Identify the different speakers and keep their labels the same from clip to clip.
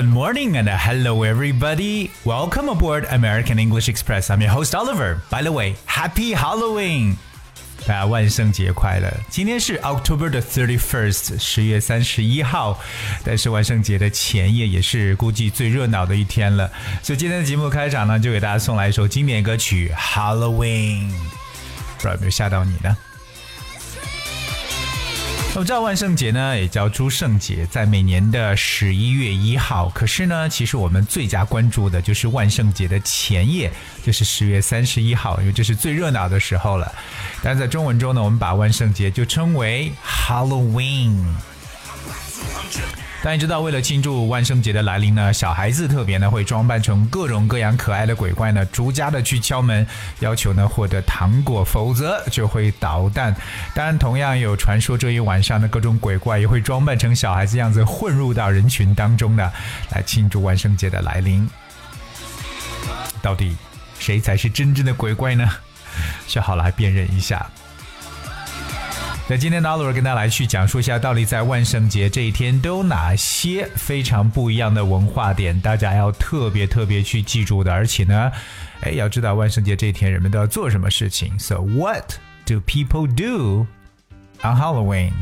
Speaker 1: Good morning and hello everybody! Welcome aboard American English Express. I'm your host Oliver. By the way, Happy Halloween! 大家万圣节快乐！今天是 October the thirty-first，十月三十一号，但是万圣节的前夜也是估计最热闹的一天了。所以今天的节目开场呢，就给大家送来一首经典歌曲《Halloween》。不知道有没有吓到你呢？我知道万圣节呢，也叫诸圣节，在每年的十一月一号。可是呢，其实我们最加关注的就是万圣节的前夜，就是十月三十一号，因为这是最热闹的时候了。但在中文中呢，我们把万圣节就称为 Halloween。大家知道，为了庆祝万圣节的来临呢，小孩子特别呢会装扮成各种各样可爱的鬼怪呢，逐家的去敲门，要求呢获得糖果，否则就会捣蛋。当然，同样有传说，这一晚上的各种鬼怪也会装扮成小孩子样子，混入到人群当中呢，来庆祝万圣节的来临。到底谁才是真正的鬼怪呢？学好了，辨认一下。那今天呢，老师跟大家来去讲述一下，到底在万圣节这一天都有哪些非常不一样的文化点，大家要特别特别去记住的。而且呢，哎，要知道万圣节这一天人们都要做什么事情。So what do people do on Halloween?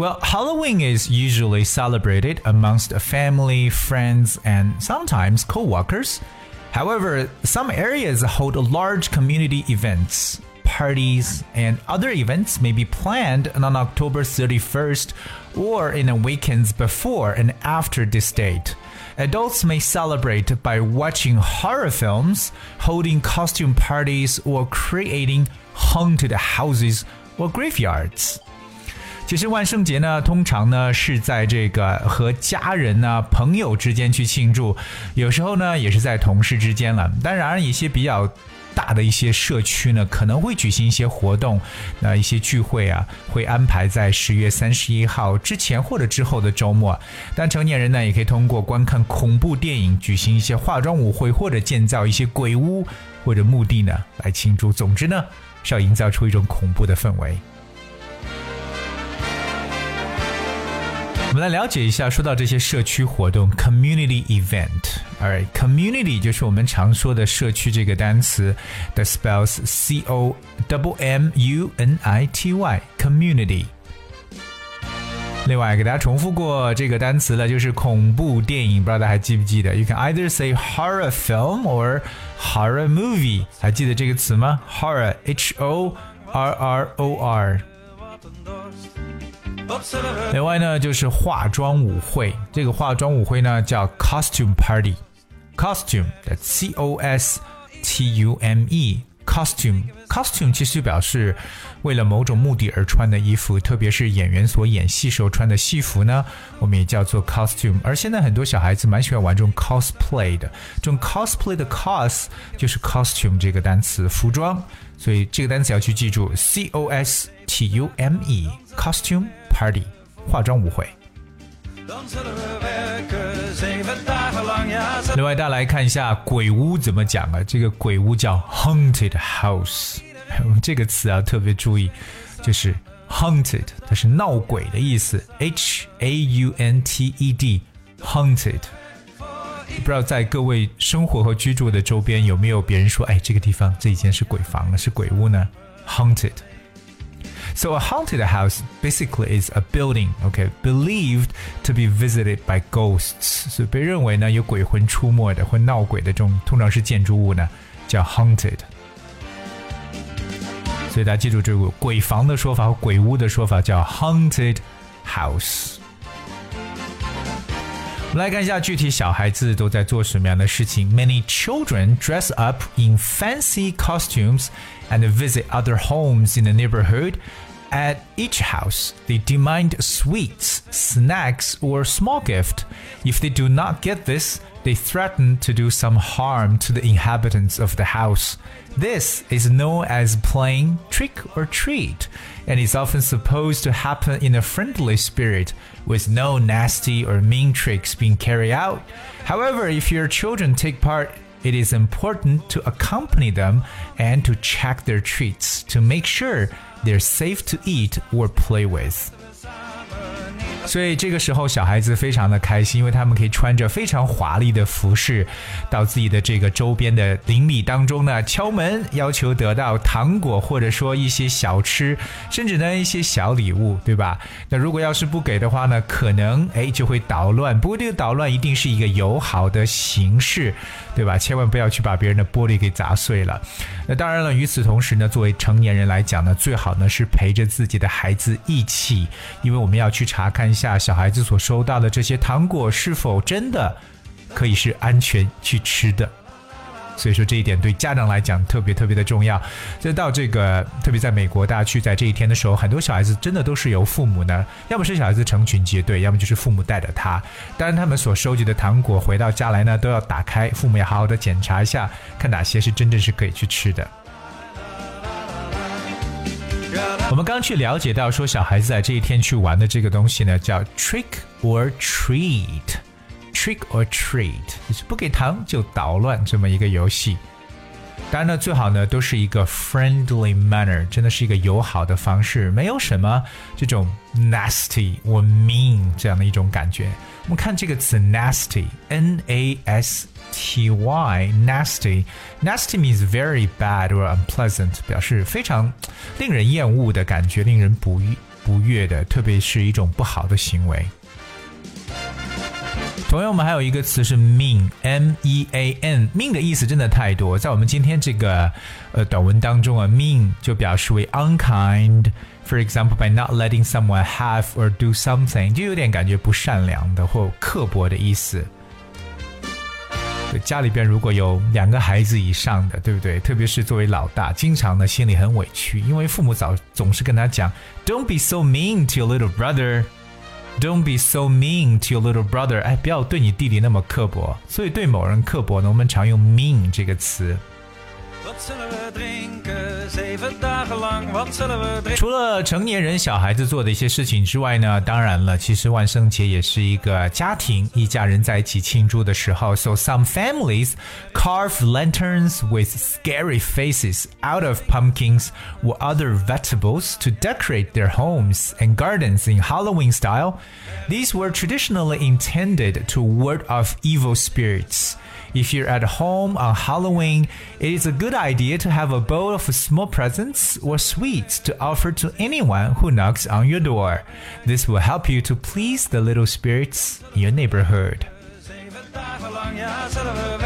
Speaker 1: Well, Halloween is usually celebrated amongst family, friends, and sometimes co workers. However, some areas hold large community events parties, and other events may be planned on October 31st or in the weekends before and after this date. Adults may celebrate by watching horror films, holding costume parties, or creating haunted houses or graveyards. 大的一些社区呢，可能会举行一些活动，那一些聚会啊，会安排在十月三十一号之前或者之后的周末。但成年人呢，也可以通过观看恐怖电影、举行一些化妆舞会或者建造一些鬼屋或者墓地呢，来庆祝。总之呢，是要营造出一种恐怖的氛围。我们来了解一下，说到这些社区活动 （community event）。Alright, community 就是我们常说的社区这个单词，that spells C O double M U N I T Y community。另外，给大家重复过这个单词了，就是恐怖电影，不知道大家还记不记得？You can either say horror film or horror movie. 还记得这个词吗？Horror, H O R O R。另外呢，就是化妆舞会，这个化妆舞会呢叫 costume party。costume，就 c o s t u m e。costume costume 其实表示为了某种目的而穿的衣服，特别是演员所演戏时候穿的戏服呢，我们也叫做 costume。而现在很多小孩子蛮喜欢玩这种 cosplay 的，这种 cosplay 的 cos 就是 costume 这个单词，服装，所以这个单词要去记住，c o s t u m e costume party 化妆舞会。另外，大家来看一下“鬼屋”怎么讲啊？这个“鬼屋”叫 “haunted house”。这个词啊，特别注意，就是 “haunted”，它是闹鬼的意思。h a u n t e d，haunted。不知道在各位生活和居住的周边有没有别人说：“哎，这个地方这以前是鬼房了，是鬼屋呢？”haunted。So a haunted house basically is a building, okay, believed to be visited by ghosts. 所以被认为呢有鬼魂出没的或闹鬼的这种，通常是建筑物呢叫 haunted。所以大家记住这个鬼房的说法和鬼屋的说法叫 haunted house。我们来看一下具体小孩子都在做什么样的事情。Many children dress up in fancy costumes and visit other homes in the neighborhood at each house, they demand sweets, snacks, or small gift. If they do not get this, they threaten to do some harm to the inhabitants of the house. This is known as playing trick or treat, and is often supposed to happen in a friendly spirit, with no nasty or mean tricks being carried out. However, if your children take part it is important to accompany them and to check their treats to make sure they're safe to eat or play with. 所以这个时候，小孩子非常的开心，因为他们可以穿着非常华丽的服饰，到自己的这个周边的邻里当中呢敲门，要求得到糖果或者说一些小吃，甚至呢一些小礼物，对吧？那如果要是不给的话呢，可能哎就会捣乱。不过这个捣乱一定是一个友好的形式，对吧？千万不要去把别人的玻璃给砸碎了。那当然了，与此同时呢，作为成年人来讲呢，最好呢是陪着自己的孩子一起，因为我们要去查看。下小孩子所收到的这些糖果是否真的可以是安全去吃的？所以说这一点对家长来讲特别特别的重要。以到这个，特别在美国，大家去在这一天的时候，很多小孩子真的都是由父母呢，要么是小孩子成群结队，要么就是父母带着他。当然，他们所收集的糖果回到家来呢，都要打开，父母要好好的检查一下，看哪些是真正是可以去吃的。我们刚去了解到，说小孩子在这一天去玩的这个东西呢，叫 trick or treat，trick or treat，是不给糖就捣乱这么一个游戏。当然呢，最好呢都是一个 friendly manner，真的是一个友好的方式，没有什么这种 nasty 或 mean 这样的一种感觉。我们看这个词 nasty，n a s t y，nasty，nasty means very bad or unpleasant，表示非常令人厌恶的感觉，令人不不悦的，特别是一种不好的行为。同样，我们还有一个词是 mean，m e a n，mean 的意思真的太多，在我们今天这个呃短文当中啊，mean 就表示为 unkind。For example, by not letting someone have or do something，就有点感觉不善良的或刻薄的意思。家里边如果有两个孩子以上的，对不对？特别是作为老大，经常呢心里很委屈，因为父母早总是跟他讲，Don't be so mean to your little brother。Don't be so mean to your little brother。哎，不要对你弟弟那么刻薄。所以对某人刻薄呢，我们常用 mean 这个词。Wat zullen we drinken? Zeven dagen lang, wat zullen we drinken? 除了成年人、小孩子做的一些事情之外呢，当然了，其实万圣节也是一个家庭、一家人在一起庆祝的时候。So some families carve lanterns with scary faces out of pumpkins or other vegetables to decorate their homes and gardens in Halloween style. These were traditionally intended to ward off evil spirits. If you're at home on Halloween, it is a good idea to have a bowl of small presents or sweets to offer to anyone who knocks on your door. This will help you to please the little spirits in your neighborhood.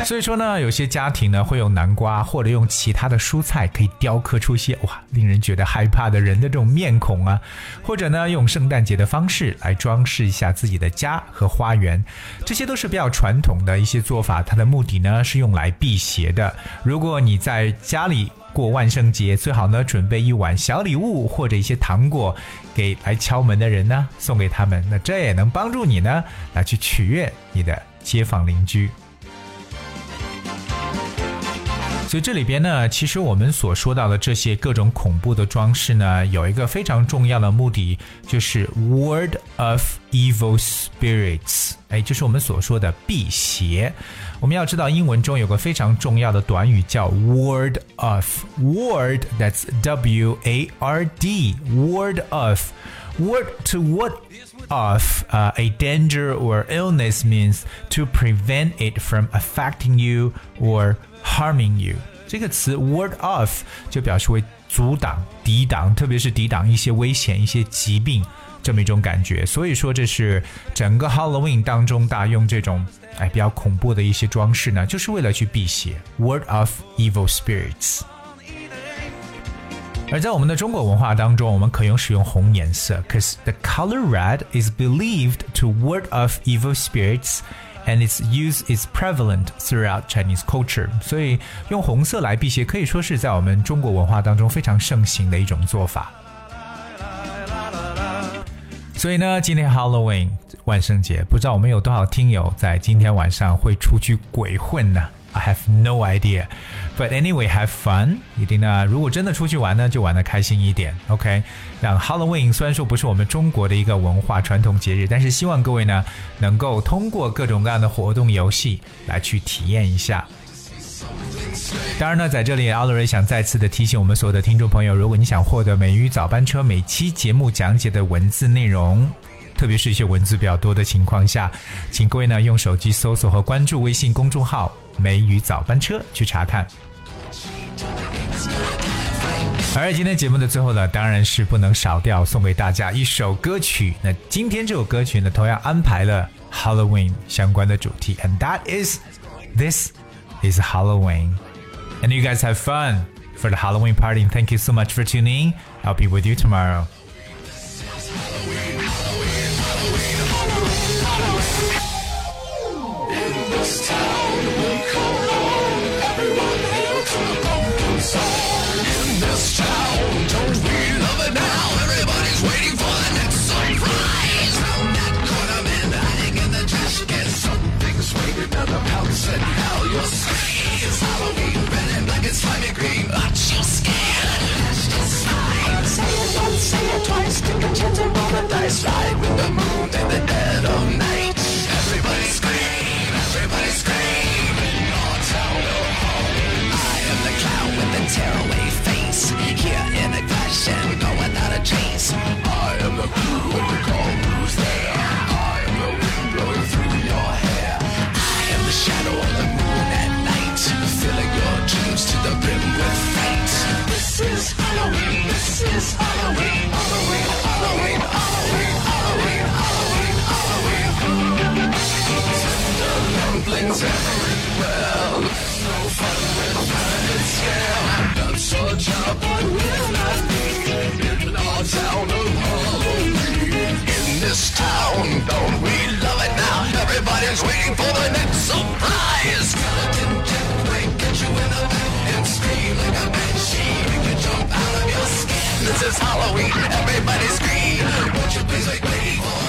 Speaker 1: 所以说呢，有些家庭呢会用南瓜或者用其他的蔬菜，可以雕刻出一些哇令人觉得害怕的人的这种面孔啊，或者呢用圣诞节的方式来装饰一下自己的家和花园，这些都是比较传统的一些做法。它的目的呢是用来辟邪的。如果你在家里过万圣节，最好呢准备一碗小礼物或者一些糖果给来敲门的人呢，送给他们，那这也能帮助你呢来去取悦你的。街坊邻居，所以这里边呢，其实我们所说到的这些各种恐怖的装饰呢，有一个非常重要的目的，就是 ward of evil spirits，哎，就是我们所说的辟邪。我们要知道，英文中有个非常重要的短语叫 ward of，ward that's w-a-r-d，ward of。what to what of uh, a danger or illness means to prevent it from affecting you or harming you. 这个词 ward off 就表示为阻挡、抵挡，特别是抵挡一些危险、一些疾病这么一种感觉。所以说，这是整个 Halloween 当中，大家用这种哎比较恐怖的一些装饰呢，就是为了去辟邪。Ward off evil spirits。而在我们的中国文化当中，我们可用使用红颜色，cause the color red is believed to ward off evil spirits，and its use is prevalent throughout Chinese culture。所以用红色来辟邪，可以说是在我们中国文化当中非常盛行的一种做法。所以呢，今天 Halloween 万圣节，不知道我们有多少听友在今天晚上会出去鬼混呢？I have no idea, but anyway, have fun 一定呢，如果真的出去玩呢，就玩的开心一点。OK，让 Halloween 虽然说不是我们中国的一个文化传统节日，但是希望各位呢能够通过各种各样的活动游戏来去体验一下。当然呢，在这里 a l l r y 想再次的提醒我们所有的听众朋友，如果你想获得《美语早班车》每期节目讲解的文字内容，特别是一些文字比较多的情况下，请各位呢用手机搜索和关注微信公众号。梅雨早班车去查看。而今天节目的最后呢，当然是不能少掉送给大家一首歌曲。那今天这首歌曲呢，同样安排了 Halloween 相关的主题，and that is this is Halloween. And you guys have fun for the Halloween party. Thank you so much for tuning. I'll be with you tomorrow.
Speaker 2: Halloween, Halloween, will. No fun with Not such a but will not In our town of Halloween. In this town, don't we love it now? Everybody's waiting for the next surprise. get you in and scream like a banshee. you jump out of your skin. This is Halloween. Everybody scream. Won't you please make